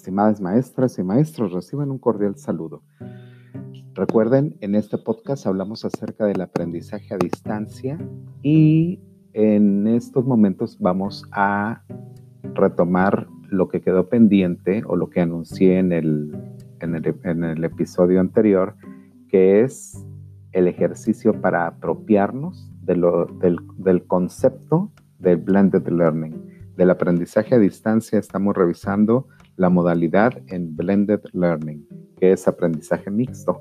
Estimadas maestras y maestros, reciban un cordial saludo. Recuerden, en este podcast hablamos acerca del aprendizaje a distancia y en estos momentos vamos a retomar lo que quedó pendiente o lo que anuncié en el, en el, episodio anterior, que es el ejercicio para apropiarnos del, del concepto del blended learning. Del aprendizaje a distancia estamos revisando la modalidad en blended learning, que es aprendizaje mixto.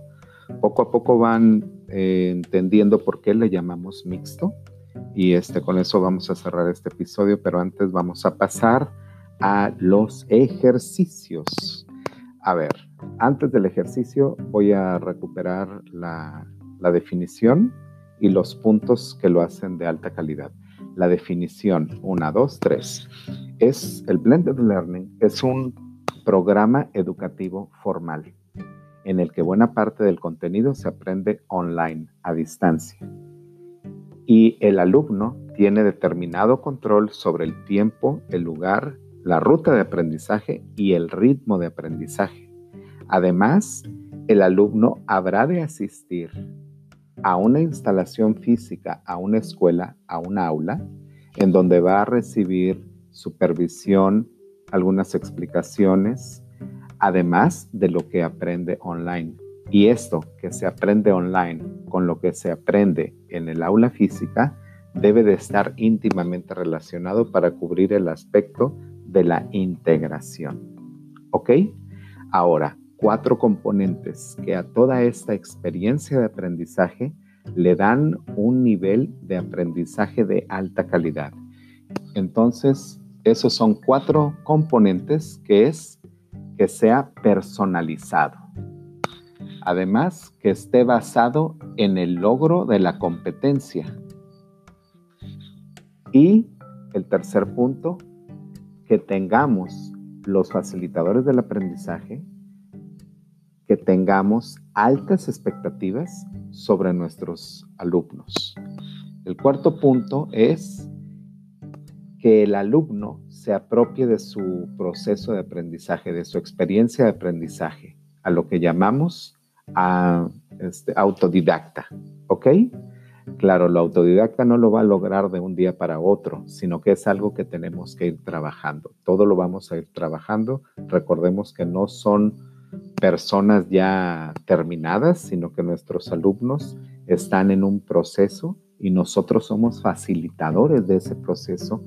Poco a poco van eh, entendiendo por qué le llamamos mixto y este, con eso vamos a cerrar este episodio, pero antes vamos a pasar a los ejercicios. A ver, antes del ejercicio voy a recuperar la, la definición y los puntos que lo hacen de alta calidad. La definición, 1, 2, 3, es el blended learning, es un programa educativo formal en el que buena parte del contenido se aprende online, a distancia. Y el alumno tiene determinado control sobre el tiempo, el lugar, la ruta de aprendizaje y el ritmo de aprendizaje. Además, el alumno habrá de asistir a una instalación física, a una escuela, a un aula, en donde va a recibir supervisión, algunas explicaciones, además de lo que aprende online. Y esto que se aprende online con lo que se aprende en el aula física debe de estar íntimamente relacionado para cubrir el aspecto de la integración. ¿Ok? Ahora, cuatro componentes que a toda esta experiencia de aprendizaje le dan un nivel de aprendizaje de alta calidad. Entonces, esos son cuatro componentes que es que sea personalizado. Además, que esté basado en el logro de la competencia. Y el tercer punto, que tengamos los facilitadores del aprendizaje que tengamos altas expectativas sobre nuestros alumnos. El cuarto punto es que el alumno se apropie de su proceso de aprendizaje, de su experiencia de aprendizaje, a lo que llamamos a, este, autodidacta. ¿Ok? Claro, lo autodidacta no lo va a lograr de un día para otro, sino que es algo que tenemos que ir trabajando. Todo lo vamos a ir trabajando. Recordemos que no son personas ya terminadas, sino que nuestros alumnos están en un proceso y nosotros somos facilitadores de ese proceso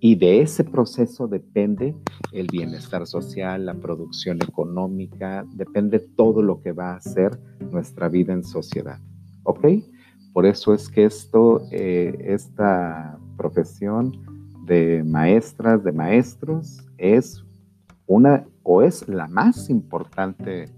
y de ese proceso depende el bienestar social, la producción económica, depende todo lo que va a ser nuestra vida en sociedad. ¿Ok? Por eso es que esto, eh, esta profesión de maestras, de maestros, es una o es la más importante,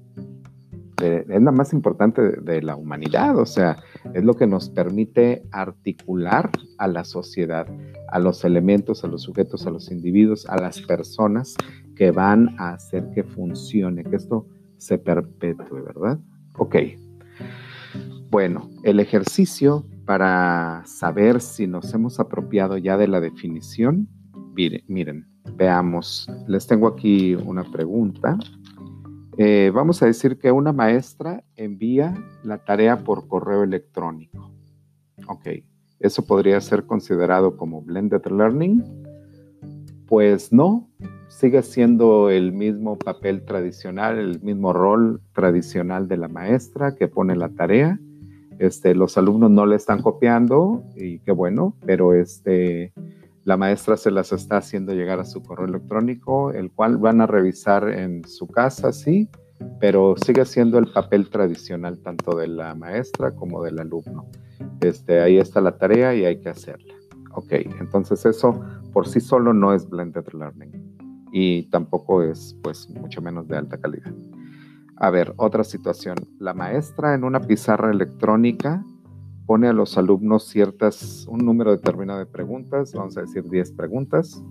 es la más importante de, la humanidad, o sea, es lo que nos permite articular a la sociedad, a los elementos, a los sujetos, a los individuos, a las personas que van a hacer que funcione, que esto se perpetúe, ¿verdad? Ok. Bueno, el ejercicio para saber si nos hemos apropiado ya de la definición, miren Veamos, les tengo aquí una pregunta. Eh, vamos a decir que una maestra envía la tarea por correo electrónico. Ok, ¿eso podría ser considerado como blended learning? Pues no, sigue siendo el mismo papel tradicional, el mismo rol tradicional de la maestra que pone la tarea. Este, los alumnos no le están copiando y qué bueno, pero este, la maestra se las está haciendo llegar a su correo electrónico, el cual van a revisar en su casa, sí, pero sigue siendo el papel tradicional tanto de la maestra como del alumno. Este, ahí está la tarea y hay que hacerla. Ok, entonces eso por sí solo no es blended learning y tampoco es, pues, mucho menos de alta calidad. A ver, otra situación. La maestra en una pizarra electrónica pone a los alumnos ciertas, un número determinado de preguntas, vamos a decir 10 preguntas,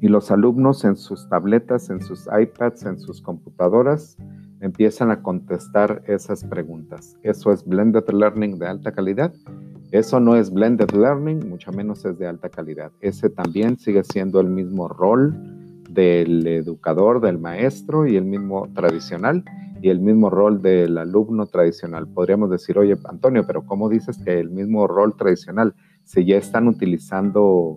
y los alumnos en sus tabletas, en sus iPads, en sus computadoras, empiezan a contestar esas preguntas. ¿Eso es blended learning de alta calidad? Eso no es blended learning, mucho menos es de alta calidad. Ese también sigue siendo el mismo rol del educador, del maestro y el mismo tradicional y el mismo rol del alumno tradicional. Podríamos decir, oye, Antonio, pero ¿cómo dices que el mismo rol tradicional? Si ya están utilizando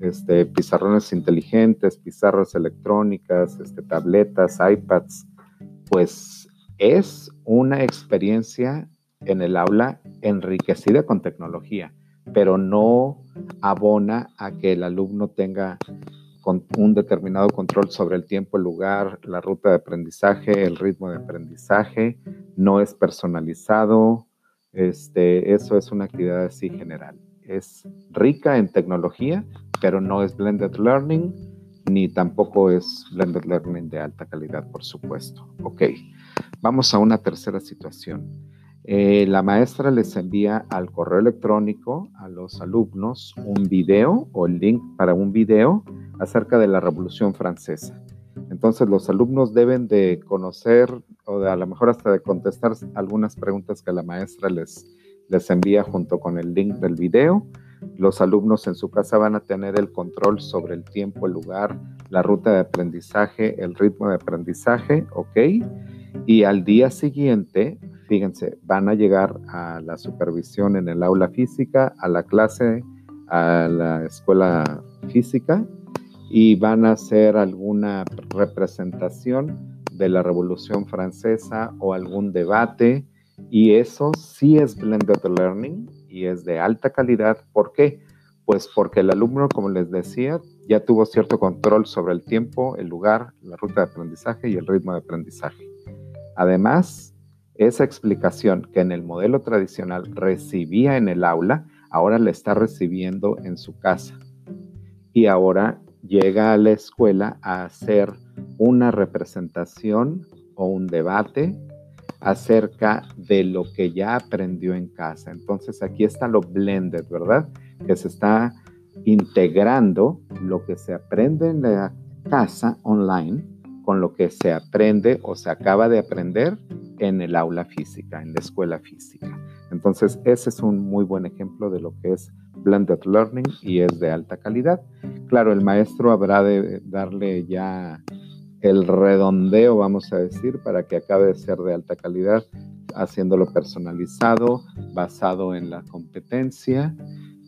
este, pizarrones inteligentes, pizarras electrónicas, este, tabletas, iPads, pues es una experiencia en el aula enriquecida con tecnología, pero no abona a que el alumno tenga un determinado control sobre el tiempo, el lugar, la ruta de aprendizaje, el ritmo de aprendizaje, no es personalizado, este, eso es una actividad así general. Es rica en tecnología, pero no es blended learning, ni tampoco es blended learning de alta calidad, por supuesto. Ok, vamos a una tercera situación. Eh, la maestra les envía al correo electrónico a los alumnos un video o el link para un video acerca de la Revolución Francesa. Entonces los alumnos deben de conocer o a lo mejor hasta de contestar algunas preguntas que la maestra les, les envía junto con el link del video. Los alumnos en su casa van a tener el control sobre el tiempo, el lugar, la ruta de aprendizaje, el ritmo de aprendizaje, ¿ok? Y al día siguiente fíjense, van a llegar a la supervisión en el aula física, a la clase, a la escuela física y van a hacer alguna representación de la Revolución Francesa o algún debate y eso sí es blended learning y es de alta calidad. ¿Por qué? Pues porque el alumno, como les decía, ya tuvo cierto control sobre el tiempo, el lugar, la ruta de aprendizaje y el ritmo de aprendizaje. Además, esa explicación que en el modelo tradicional recibía en el aula, ahora la está recibiendo en su casa. Y ahora llega a la escuela a hacer una representación o un debate acerca de lo que ya aprendió en casa. Entonces aquí está lo blended, ¿verdad? Que se está integrando lo que se aprende en la casa online con lo que se aprende o se acaba de aprender en el aula física, en la escuela física. Entonces, ese es un muy buen ejemplo de lo que es blended learning y es de alta calidad. Claro, el maestro habrá de darle ya el redondeo, vamos a decir, para que acabe de ser de alta calidad, haciéndolo personalizado, basado en la competencia,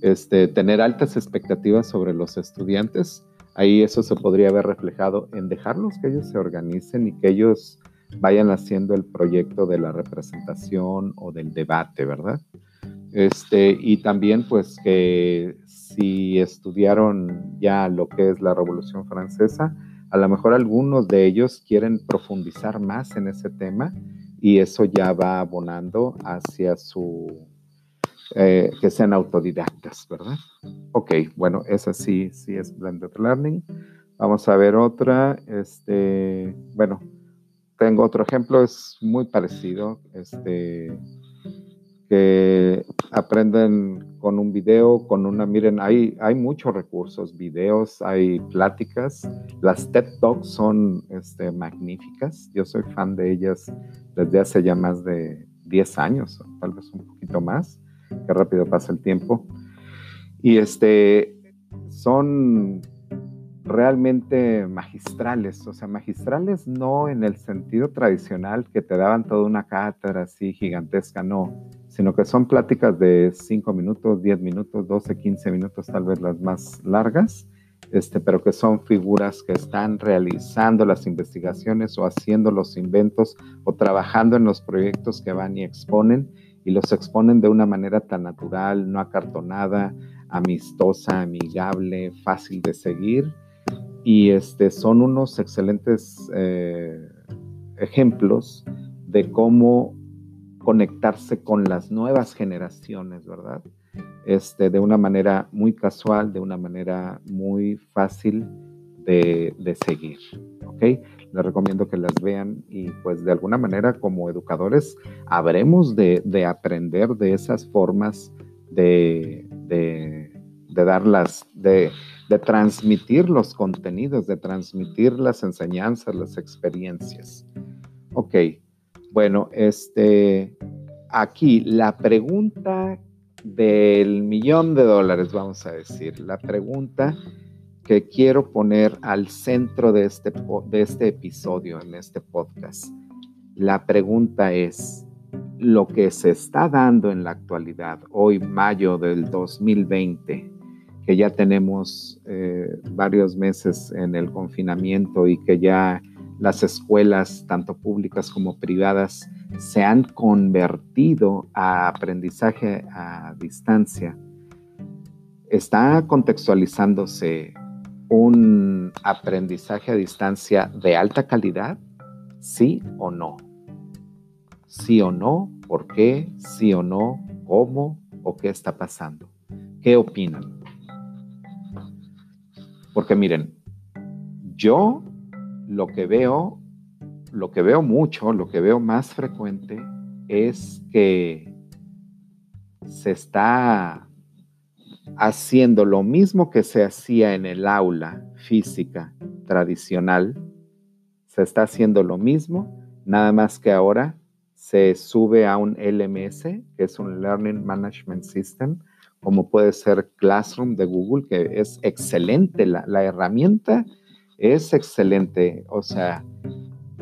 este, tener altas expectativas sobre los estudiantes. Ahí eso se podría haber reflejado en dejarlos que ellos se organicen y que ellos vayan haciendo el proyecto de la representación o del debate, ¿verdad? Este, y también pues que si estudiaron ya lo que es la Revolución Francesa, a lo mejor algunos de ellos quieren profundizar más en ese tema y eso ya va abonando hacia su, eh, que sean autodidactas, ¿verdad? Ok, bueno, esa sí, sí es Blended Learning. Vamos a ver otra, este, bueno, tengo otro ejemplo, es muy parecido, este, que aprenden con un video, con una, miren, hay, hay muchos recursos, videos, hay pláticas, las TED Talks son este, magníficas, yo soy fan de ellas desde hace ya más de 10 años, tal vez un poquito más, qué rápido pasa el tiempo, y este, son realmente magistrales, o sea, magistrales no en el sentido tradicional que te daban toda una cátedra así gigantesca, no, sino que son pláticas de 5 minutos, 10 minutos, 12, 15 minutos, tal vez las más largas, este, pero que son figuras que están realizando las investigaciones o haciendo los inventos o trabajando en los proyectos que van y exponen y los exponen de una manera tan natural, no acartonada, amistosa, amigable, fácil de seguir y este, son unos excelentes eh, ejemplos de cómo conectarse con las nuevas generaciones, ¿verdad? Este, de una manera muy casual, de una manera muy fácil de, seguir, ¿ok? Les recomiendo que las vean y pues de alguna manera como educadores habremos de, aprender de esas formas de, de, de darlas, de de transmitir los contenidos, de transmitir las enseñanzas, las experiencias. Ok, bueno, este, aquí la pregunta del millón de dólares, vamos a decir, la pregunta que quiero poner al centro de este, de este episodio, en este podcast. La pregunta es, lo que se está dando en la actualidad, hoy mayo del 2020, que ya tenemos eh, varios meses en el confinamiento y que ya las escuelas, tanto públicas como privadas, se han convertido a aprendizaje a distancia, está contextualizándose un aprendizaje a distancia de alta calidad, sí o no. Sí o no, ¿por qué? Sí o no, ¿cómo o qué está pasando? ¿Qué opinan? Porque miren, yo lo que veo, lo que veo mucho, lo que veo más frecuente es que se está haciendo lo mismo que se hacía en el aula física tradicional, se está haciendo lo mismo, nada más que ahora se sube a un LMS, que es un Learning Management System, como puede ser Classroom de Google, que es excelente, la, herramienta es excelente, o sea,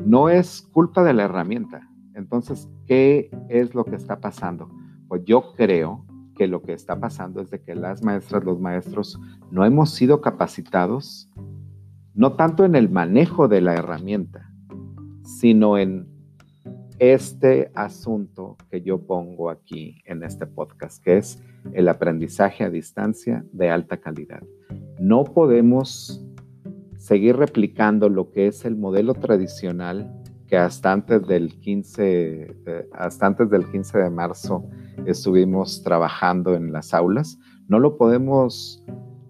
no es culpa de la herramienta. Entonces, ¿qué es lo que está pasando? Pues yo creo que lo que está pasando es de que las maestras, los maestros, no hemos sido capacitados, no tanto en el manejo de la herramienta, sino en este asunto que yo pongo aquí en este podcast, que es el aprendizaje a distancia de alta calidad. No podemos seguir replicando lo que es el modelo tradicional que hasta antes del 15, hasta antes del 15 de marzo estuvimos trabajando en las aulas. No lo podemos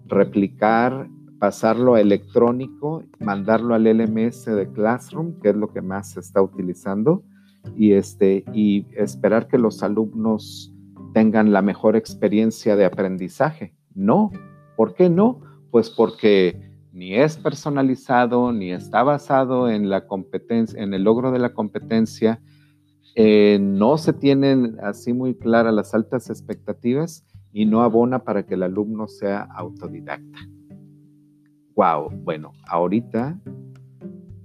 replicar, pasarlo a electrónico, mandarlo al LMS de Classroom, que es lo que más se está utilizando, y, este, y esperar que los alumnos tengan la mejor experiencia de aprendizaje. No, ¿por qué no? Pues porque ni es personalizado, ni está basado en la competencia, en el logro de la competencia, eh, no se tienen así muy claras las altas expectativas y no abona para que el alumno sea autodidacta. Wow, bueno, ahorita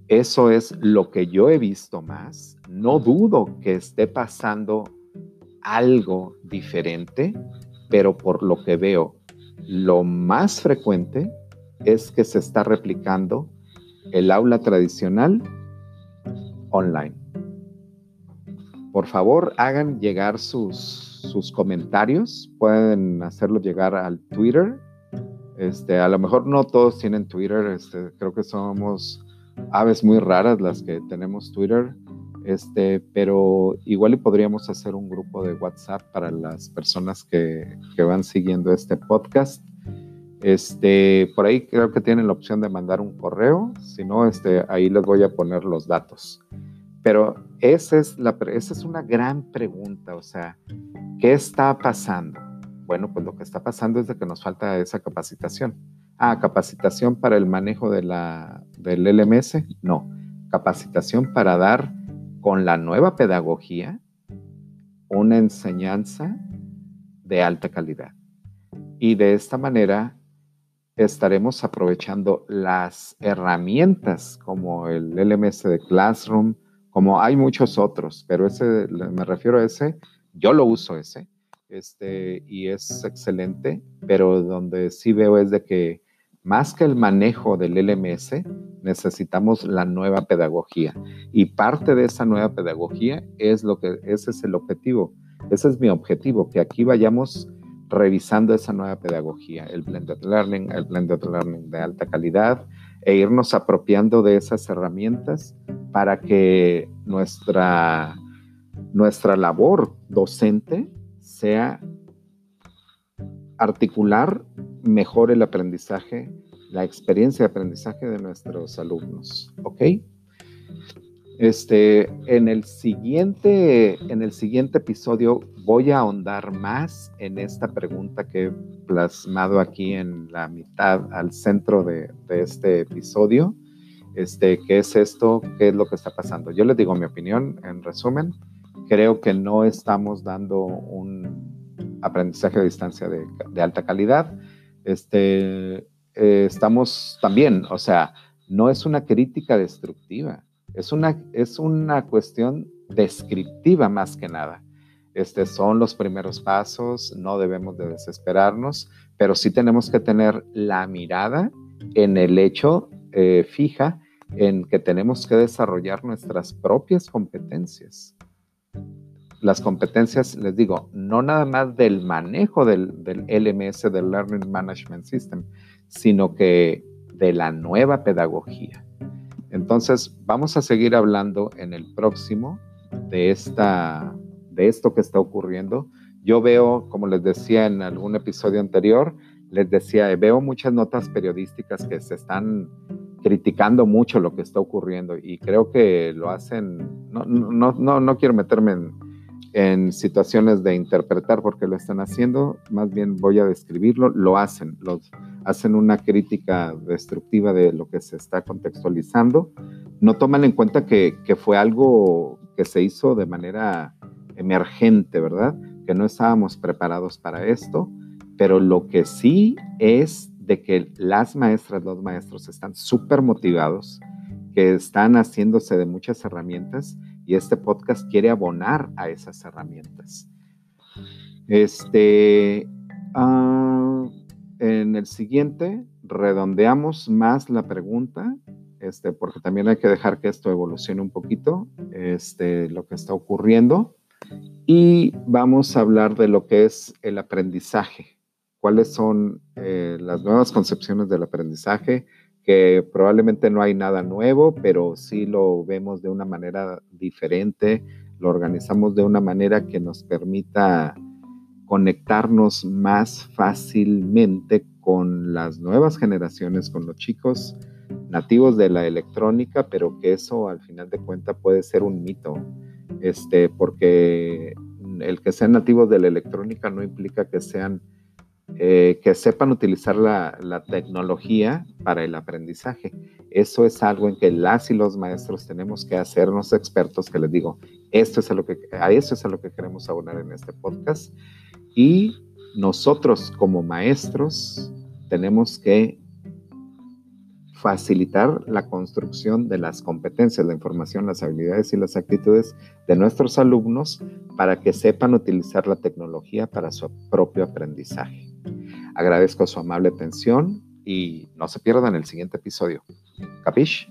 eso es lo que yo he visto más. No dudo que esté pasando algo diferente, pero por lo que veo, lo más frecuente es que se está replicando el aula tradicional online. Por favor, hagan llegar sus, sus comentarios. Pueden hacerlo llegar al Twitter. Este, a lo mejor no todos tienen Twitter. Este, creo que somos aves muy raras las que tenemos Twitter. Este, pero igual y podríamos hacer un grupo de WhatsApp para las personas que, que van siguiendo este podcast. Este, por ahí creo que tienen la opción de mandar un correo, si no, este, ahí les voy a poner los datos. Pero esa es, la, esa es una gran pregunta, o sea, ¿qué está pasando? Bueno, pues lo que está pasando es de que nos falta esa capacitación. Ah, capacitación para el manejo de la, del LMS, no. Capacitación para dar con la nueva pedagogía una enseñanza de alta calidad. Y de esta manera estaremos aprovechando las herramientas como el LMS de Classroom, como hay muchos otros, pero ese, me refiero a ese, yo lo uso ese, este, y es excelente, pero donde sí veo es de que más que el manejo del LMS, necesitamos la nueva pedagogía. Y parte de esa nueva pedagogía es lo que, ese es el objetivo, ese es mi objetivo, que aquí vayamos revisando esa nueva pedagogía, el blended learning, el blended learning de alta calidad, e irnos apropiando de esas herramientas para que nuestra, nuestra labor docente sea articular mejor el aprendizaje, la experiencia de aprendizaje de nuestros alumnos. ¿Ok? Este, en el siguiente, en el siguiente episodio voy a ahondar más en esta pregunta que he plasmado aquí en la mitad, al centro de, este episodio. Este, ¿qué es esto? ¿Qué es lo que está pasando? Yo les digo mi opinión, en resumen, creo que no estamos dando un aprendizaje a distancia de, alta calidad. Este, eh, estamos también, o sea, no es una crítica destructiva, es una, es una cuestión descriptiva más que nada. Estos son los primeros pasos, no debemos de desesperarnos, pero sí tenemos que tener la mirada en el hecho eh, fija en que tenemos que desarrollar nuestras propias competencias. Las competencias, les digo, no nada más del manejo del, del LMS, del Learning Management System, sino que de la nueva pedagogía. Entonces, vamos a seguir hablando en el próximo de, esta, de esto que está ocurriendo. Yo veo, como les decía en algún episodio anterior, les decía, veo muchas notas periodísticas que se están criticando mucho lo que está ocurriendo y creo que lo hacen, no, no, no, no quiero meterme en, en, situaciones de interpretar porque lo están haciendo, más bien voy a describirlo, lo hacen, los, hacen una crítica destructiva de lo que se está contextualizando, no toman en cuenta que, que fue algo que se hizo de manera emergente, ¿verdad? Que no estábamos preparados para esto, pero lo que sí es de que las maestras, los maestros están súper motivados, que están haciéndose de muchas herramientas y este podcast quiere abonar a esas herramientas. Este, uh, en el siguiente redondeamos más la pregunta, este, porque también hay que dejar que esto evolucione un poquito, este, lo que está ocurriendo, y vamos a hablar de lo que es el aprendizaje. Cuáles son eh, las nuevas concepciones del aprendizaje, que probablemente no hay nada nuevo, pero sí lo vemos de una manera diferente, lo organizamos de una manera que nos permita conectarnos más fácilmente con las nuevas generaciones, con los chicos nativos de la electrónica, pero que eso al final de cuentas puede ser un mito, este, porque el que sean nativos de la electrónica no implica que sean eh, que sepan utilizar la, tecnología para el aprendizaje. Eso es algo en que las y los maestros tenemos que hacernos expertos, que les digo, esto es a, lo que, a eso es a lo que queremos abonar en este podcast. Y nosotros como maestros tenemos que facilitar la construcción de las competencias, la información, las habilidades y las actitudes de nuestros alumnos para que sepan utilizar la tecnología para su propio aprendizaje. Agradezco su amable atención y no se pierdan el siguiente episodio. ¿Capish?